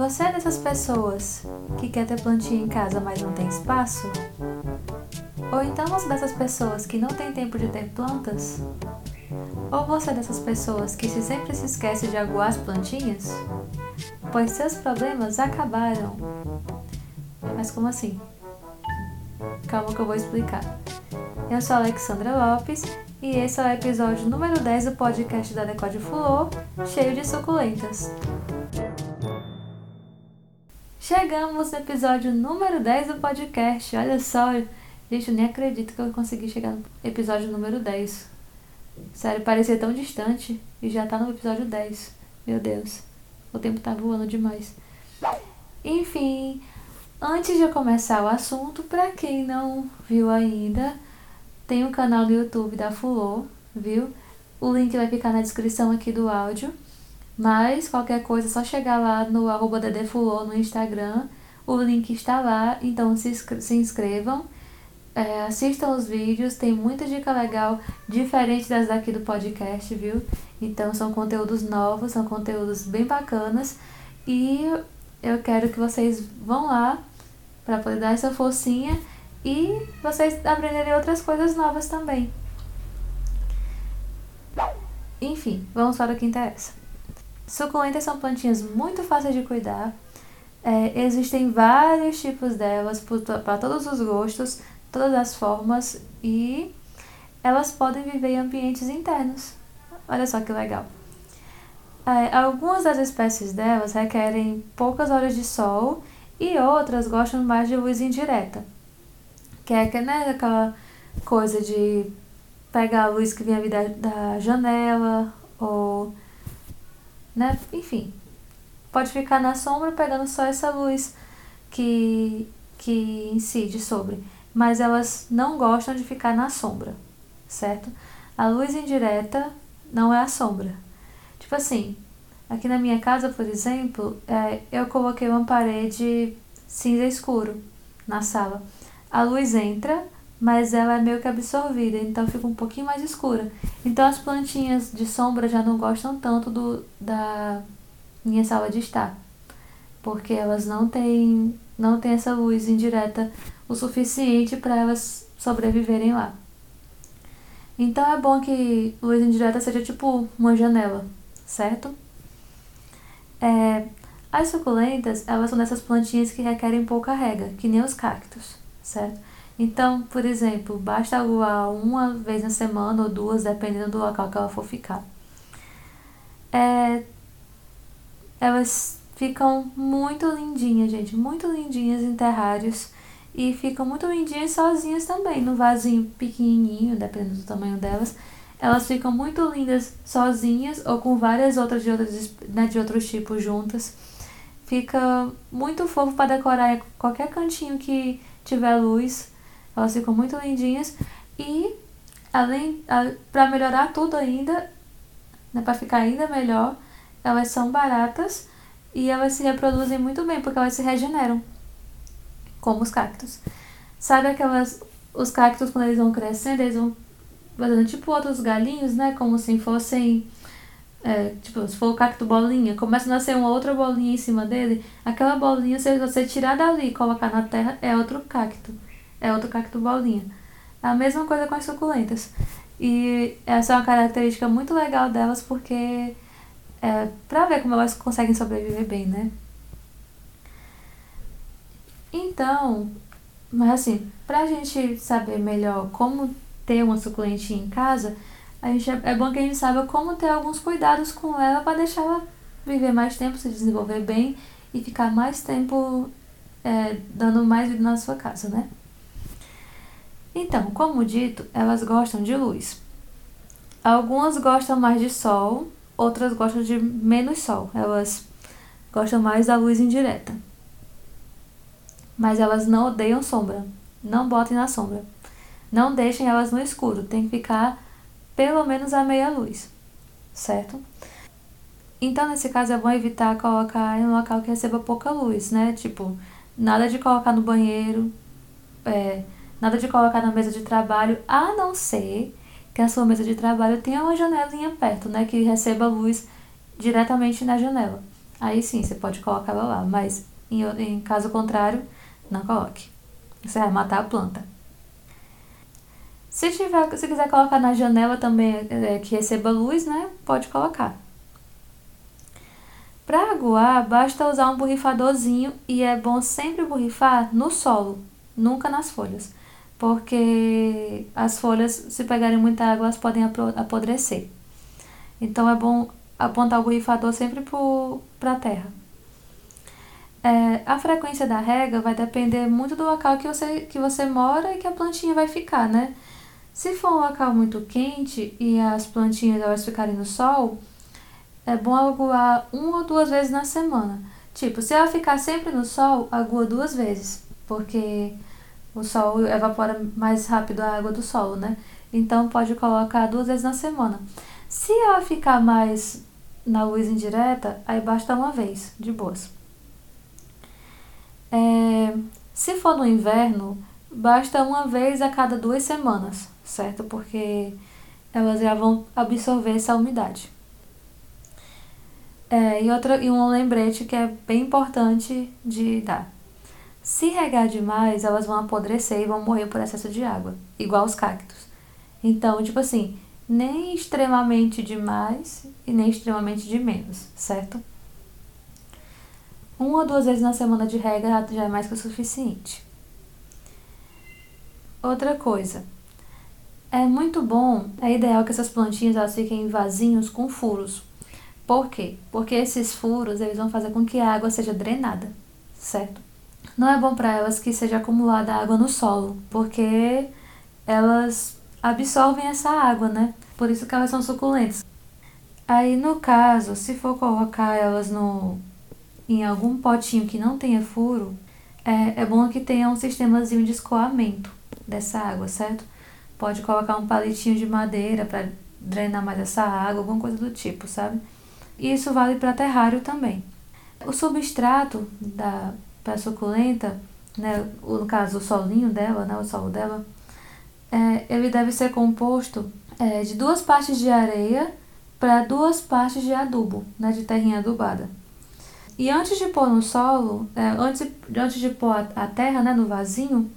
Você é dessas pessoas que quer ter plantinha em casa, mas não tem espaço? Ou então você é dessas pessoas que não tem tempo de ter plantas? Ou você é dessas pessoas que se sempre se esquece de aguar as plantinhas? Pois seus problemas acabaram. Mas como assim? Calma que eu vou explicar. Eu sou Alexandra Lopes e esse é o episódio número 10 do podcast da Decode Fulô, cheio de suculentas. Chegamos no episódio número 10 do podcast. Olha só, gente, eu nem acredito que eu consegui chegar no episódio número 10. Sério, parecia tão distante e já tá no episódio 10. Meu Deus, o tempo tá voando demais. Enfim, antes de eu começar o assunto, para quem não viu ainda, tem um canal do YouTube da Fulô, viu? O link vai ficar na descrição aqui do áudio. Mas qualquer coisa é só chegar lá no arroba Dedefulô no Instagram. O link está lá, então se, se inscrevam. É, assistam os vídeos, tem muita dica legal, diferente das daqui do podcast, viu? Então são conteúdos novos, são conteúdos bem bacanas. E eu quero que vocês vão lá para poder dar essa forcinha e vocês aprenderem outras coisas novas também. Enfim, vamos para o que interessa. Suculentas são plantinhas muito fáceis de cuidar. É, existem vários tipos delas para todos os gostos, todas as formas e elas podem viver em ambientes internos. Olha só que legal. É, algumas das espécies delas requerem poucas horas de sol e outras gostam mais de luz indireta que é né, aquela coisa de pegar a luz que da, da janela, ou. Né, enfim. Pode ficar na sombra pegando só essa luz que, que incide sobre. Mas elas não gostam de ficar na sombra, certo? A luz indireta não é a sombra. Tipo assim, aqui na minha casa, por exemplo, é, eu coloquei uma parede cinza escuro na sala a luz entra, mas ela é meio que absorvida, então fica um pouquinho mais escura. Então as plantinhas de sombra já não gostam tanto do, da minha sala de estar, porque elas não têm, não têm essa luz indireta o suficiente para elas sobreviverem lá. Então é bom que luz indireta seja tipo uma janela, certo? É, as suculentas, elas são dessas plantinhas que requerem pouca rega, que nem os cactos certo? Então, por exemplo, basta aguar uma vez na semana ou duas, dependendo do local que ela for ficar. É, elas ficam muito lindinhas, gente, muito lindinhas em terrários e ficam muito lindinhas sozinhas também, no vasinho pequenininho, dependendo do tamanho delas. Elas ficam muito lindas sozinhas ou com várias outras de, outras, né, de outros tipos juntas. Fica muito fofo para decorar qualquer cantinho que tiver luz, elas ficam muito lindinhas. E além, para melhorar tudo ainda, né, para ficar ainda melhor, elas são baratas e elas se reproduzem muito bem porque elas se regeneram, como os cactos. Sabe aquelas os cactos quando eles vão crescendo, eles vão fazendo tipo outros galinhos, né, como se fossem é, tipo, se for o cacto bolinha, começa a nascer uma outra bolinha em cima dele, aquela bolinha, se você tirar dali e colocar na terra, é outro cacto. É outro cacto bolinha. É a mesma coisa com as suculentas. E essa é uma característica muito legal delas porque é pra ver como elas conseguem sobreviver bem, né? Então, mas assim, pra gente saber melhor como ter uma suculentinha em casa, a gente, é, bom que a gente saiba como ter alguns cuidados com ela para deixar ela viver mais tempo, se desenvolver bem e ficar mais tempo é, dando mais vida na sua casa, né? Então, como dito, elas gostam de luz. Algumas gostam mais de sol, outras gostam de menos sol. Elas gostam mais da luz indireta. Mas elas não odeiam sombra. Não botem na sombra. Não deixem elas no escuro. Tem que ficar pelo menos a meia luz, certo? Então, nesse caso, é bom evitar colocar em um local que receba pouca luz, né? Tipo, nada de colocar no banheiro, é, nada de colocar na mesa de trabalho, a não ser que a sua mesa de trabalho tenha uma janelinha perto, né? Que receba luz diretamente na janela. aí sim você pode colocar lá, mas em, em caso contrário, não coloque. Você vai matar a planta. Se, tiver, se quiser colocar na janela também é, que receba luz, né? Pode colocar. Para aguar, basta usar um borrifadorzinho e é bom sempre borrifar no solo, nunca nas folhas, porque as folhas, se pegarem muita água, elas podem apodrecer. Então é bom apontar o borrifador sempre para a terra. É, a frequência da rega vai depender muito do local que você, que você mora e que a plantinha vai ficar, né? Se for um local muito quente e as plantinhas elas ficarem no sol, é bom aguar uma ou duas vezes na semana. Tipo, se ela ficar sempre no sol, agua duas vezes, porque o sol evapora mais rápido a água do solo, né? Então pode colocar duas vezes na semana. Se ela ficar mais na luz indireta, aí basta uma vez, de boas. É, se for no inverno, basta uma vez a cada duas semanas, certo? Porque elas já vão absorver essa umidade. É, e, outra, e um lembrete que é bem importante de dar. Se regar demais, elas vão apodrecer e vão morrer por excesso de água, igual os cactos. Então, tipo assim, nem extremamente demais e nem extremamente de menos, certo? Uma ou duas vezes na semana de rega já é mais que o suficiente. Outra coisa, é muito bom, é ideal que essas plantinhas elas fiquem em vasinhos com furos, por quê? Porque esses furos eles vão fazer com que a água seja drenada, certo? Não é bom para elas que seja acumulada água no solo, porque elas absorvem essa água, né? Por isso que elas são suculentas. Aí no caso, se for colocar elas no em algum potinho que não tenha furo, é, é bom que tenha um sistemazinho de escoamento dessa água, certo? Pode colocar um palitinho de madeira para drenar mais essa água, alguma coisa do tipo, sabe? E isso vale para terrário também. O substrato da para suculenta, né, no caso o solinho dela, né, o solo dela, é, ele deve ser composto é, de duas partes de areia para duas partes de adubo, né, de terrinha adubada. E antes de pôr no solo, é, antes, antes de pôr a, a terra né, no vasinho,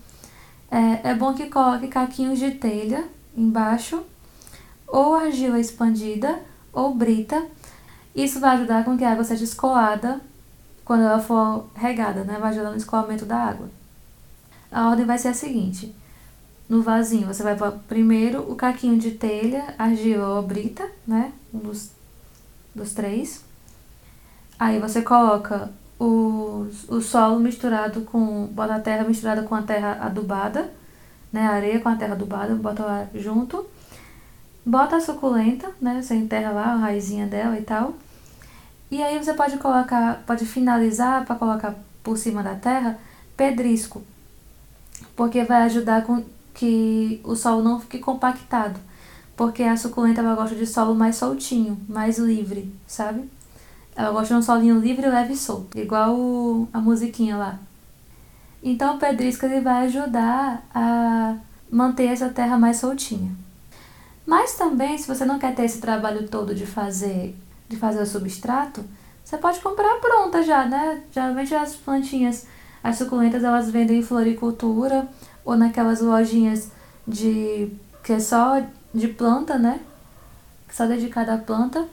é, é bom que coloque caquinhos de telha embaixo, ou argila expandida, ou brita, isso vai ajudar com que a água seja escoada quando ela for regada, né? Vai ajudar no escoamento da água. A ordem vai ser a seguinte: no vasinho você vai pôr primeiro o caquinho de telha, argila ou brita, né? Um dos, dos três. Aí você coloca o, o solo misturado com. bota a terra misturada com a terra adubada, né? A areia com a terra adubada, bota lá junto. Bota a suculenta, né? Você enterra lá a raizinha dela e tal. E aí você pode colocar, pode finalizar para colocar por cima da terra pedrisco, porque vai ajudar com que o solo não fique compactado, porque a suculenta ela gosta de solo mais soltinho, mais livre, sabe? Ela gosta de um solinho livre, leve e solto, igual a musiquinha lá. Então o pedrisco ele vai ajudar a manter essa terra mais soltinha. Mas também, se você não quer ter esse trabalho todo de fazer de fazer o substrato, você pode comprar pronta já, né? Geralmente as plantinhas, as suculentas, elas vendem em floricultura ou naquelas lojinhas de que é só de planta, né? Só dedicada à planta.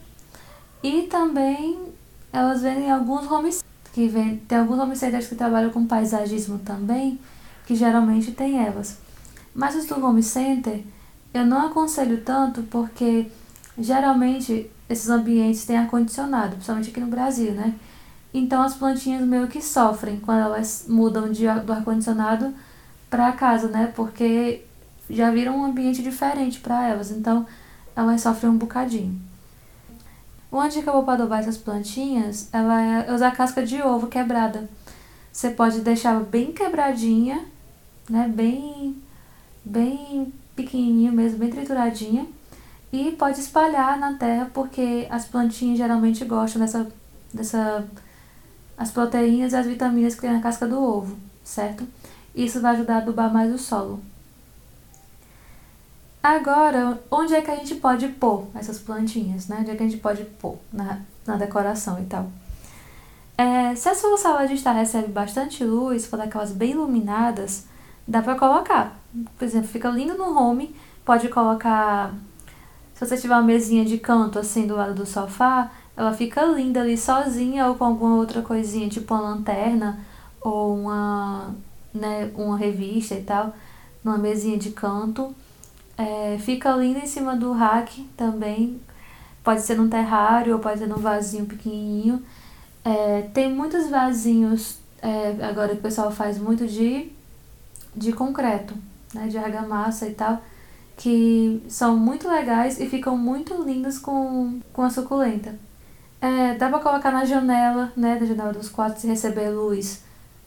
E também elas vendem alguns home que vem, tem alguns homesteaders que trabalham com paisagismo também, que geralmente tem elas. Mas os do home center eu não aconselho tanto porque geralmente esses ambientes têm ar-condicionado, principalmente aqui no Brasil, né? Então as plantinhas meio que sofrem quando elas mudam de, do ar-condicionado para casa, né? Porque já viram um ambiente diferente para elas, então elas sofrem um bocadinho. Uma dica boa para adobar essas plantinhas ela é usar casca de ovo quebrada. Você pode deixar bem quebradinha, né? Bem, bem pequenininha mesmo, bem trituradinha e pode espalhar na terra porque as plantinhas geralmente gostam dessa, dessa as proteínas e as vitaminas que tem na casca do ovo, certo? Isso vai ajudar a adubar mais o solo. Agora, onde é que a gente pode pôr essas plantinhas, né? Onde é que a gente pode pôr na, na decoração e tal? É, se a sua sala de estar recebe bastante luz, for daquelas bem iluminadas, dá pra colocar. Por exemplo, fica lindo no home, pode colocar. Se você tiver uma mesinha de canto assim do lado do sofá, ela fica linda ali sozinha ou com alguma outra coisinha, tipo uma lanterna ou uma, né, uma revista e tal, numa mesinha de canto. É, fica linda em cima do rack também. Pode ser num terrário ou pode ser num vasinho pequenininho. É, tem muitos vasinhos é, agora que o pessoal faz muito de, de concreto, né, de argamassa e tal, que são muito legais e ficam muito lindos com, com a suculenta. É, dá pra colocar na janela, né, da janela dos quartos e receber luz,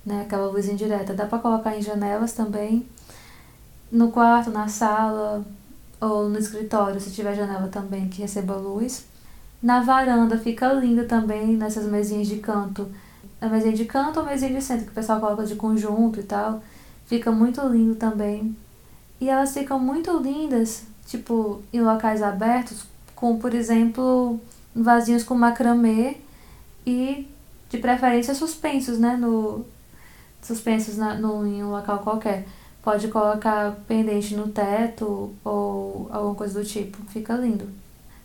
né, aquela luz indireta. Dá pra colocar em janelas também, no quarto, na sala ou no escritório, se tiver janela também que receba luz. Na varanda fica linda também, nessas mesinhas de canto. A mesinha de canto ou mesinha de centro, que o pessoal coloca de conjunto e tal. Fica muito lindo também. E elas ficam muito lindas, tipo, em locais abertos, com, por exemplo, vasinhos com macramê e de preferência suspensos, né, no suspensos na, no, em um local qualquer. Pode colocar pendente no teto ou alguma coisa do tipo, fica lindo.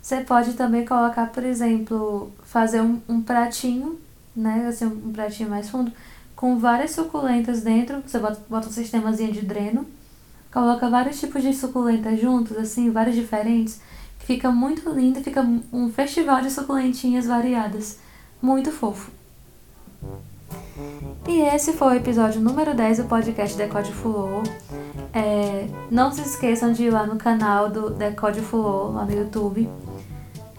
Você pode também colocar, por exemplo, fazer um, um pratinho, né, assim, um pratinho mais fundo, com várias suculentas dentro. Você bota, bota um sistemazinho de dreno, coloca vários tipos de suculentas juntos, assim, várias diferentes Fica muito lindo, fica um festival de suculentinhas variadas. Muito fofo. E esse foi o episódio número 10 do podcast Decode Fulô. É, não se esqueçam de ir lá no canal do Decode Fulô, lá no YouTube.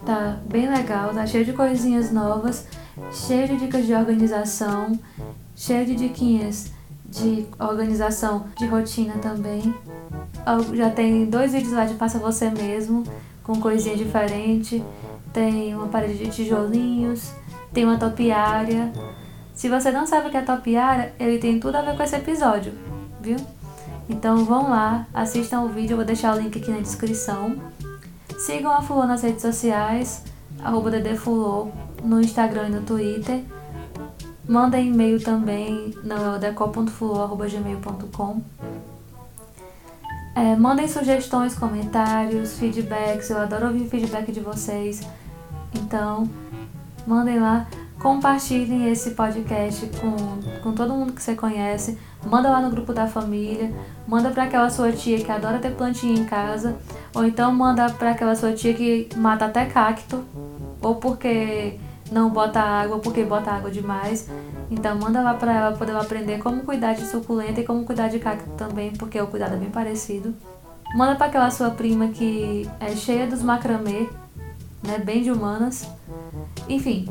Tá bem legal, tá cheio de coisinhas novas, cheio de dicas de organização, cheio de diquinhas de organização de rotina também. Já tem dois vídeos lá de Faça Você Mesmo, com coisinha diferente. Tem uma parede de tijolinhos, tem uma topiária. Se você não sabe o que é topiária, ele tem tudo a ver com esse episódio, viu? Então vão lá, assistam o vídeo, eu vou deixar o link aqui na descrição. Sigam a Fulô nas redes sociais, arroba ddfulô, no Instagram e no Twitter. Mandem e-mail também no decol.fulô.gmail.com é, mandem sugestões, comentários, feedbacks. Eu adoro ouvir feedback de vocês. Então, mandem lá. Compartilhem esse podcast com, com todo mundo que você conhece. Manda lá no grupo da família. Manda para aquela sua tia que adora ter plantinha em casa. Ou então manda para aquela sua tia que mata até cacto. Ou porque não bota água, porque bota água demais. Então manda lá para ela poder aprender como cuidar de suculenta e como cuidar de cacto também, porque o cuidado é bem parecido. Manda para aquela sua prima que é cheia dos macramê, né, bem de humanas. Enfim,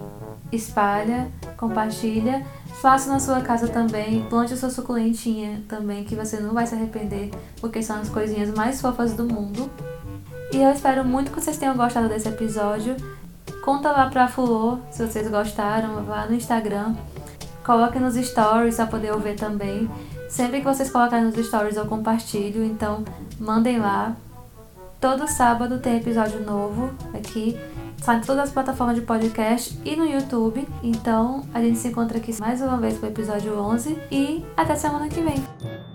espalha, compartilha, faça na sua casa também, plante a sua suculentinha também, que você não vai se arrepender, porque são as coisinhas mais fofas do mundo. E eu espero muito que vocês tenham gostado desse episódio. Conta lá pra Fulô se vocês gostaram, vá no Instagram Coloquem nos stories para poder ouvir também. Sempre que vocês colocarem nos stories eu compartilho, então mandem lá. Todo sábado tem episódio novo aqui. Sai em todas as plataformas de podcast e no YouTube. Então a gente se encontra aqui mais uma vez para o episódio 11 e até semana que vem.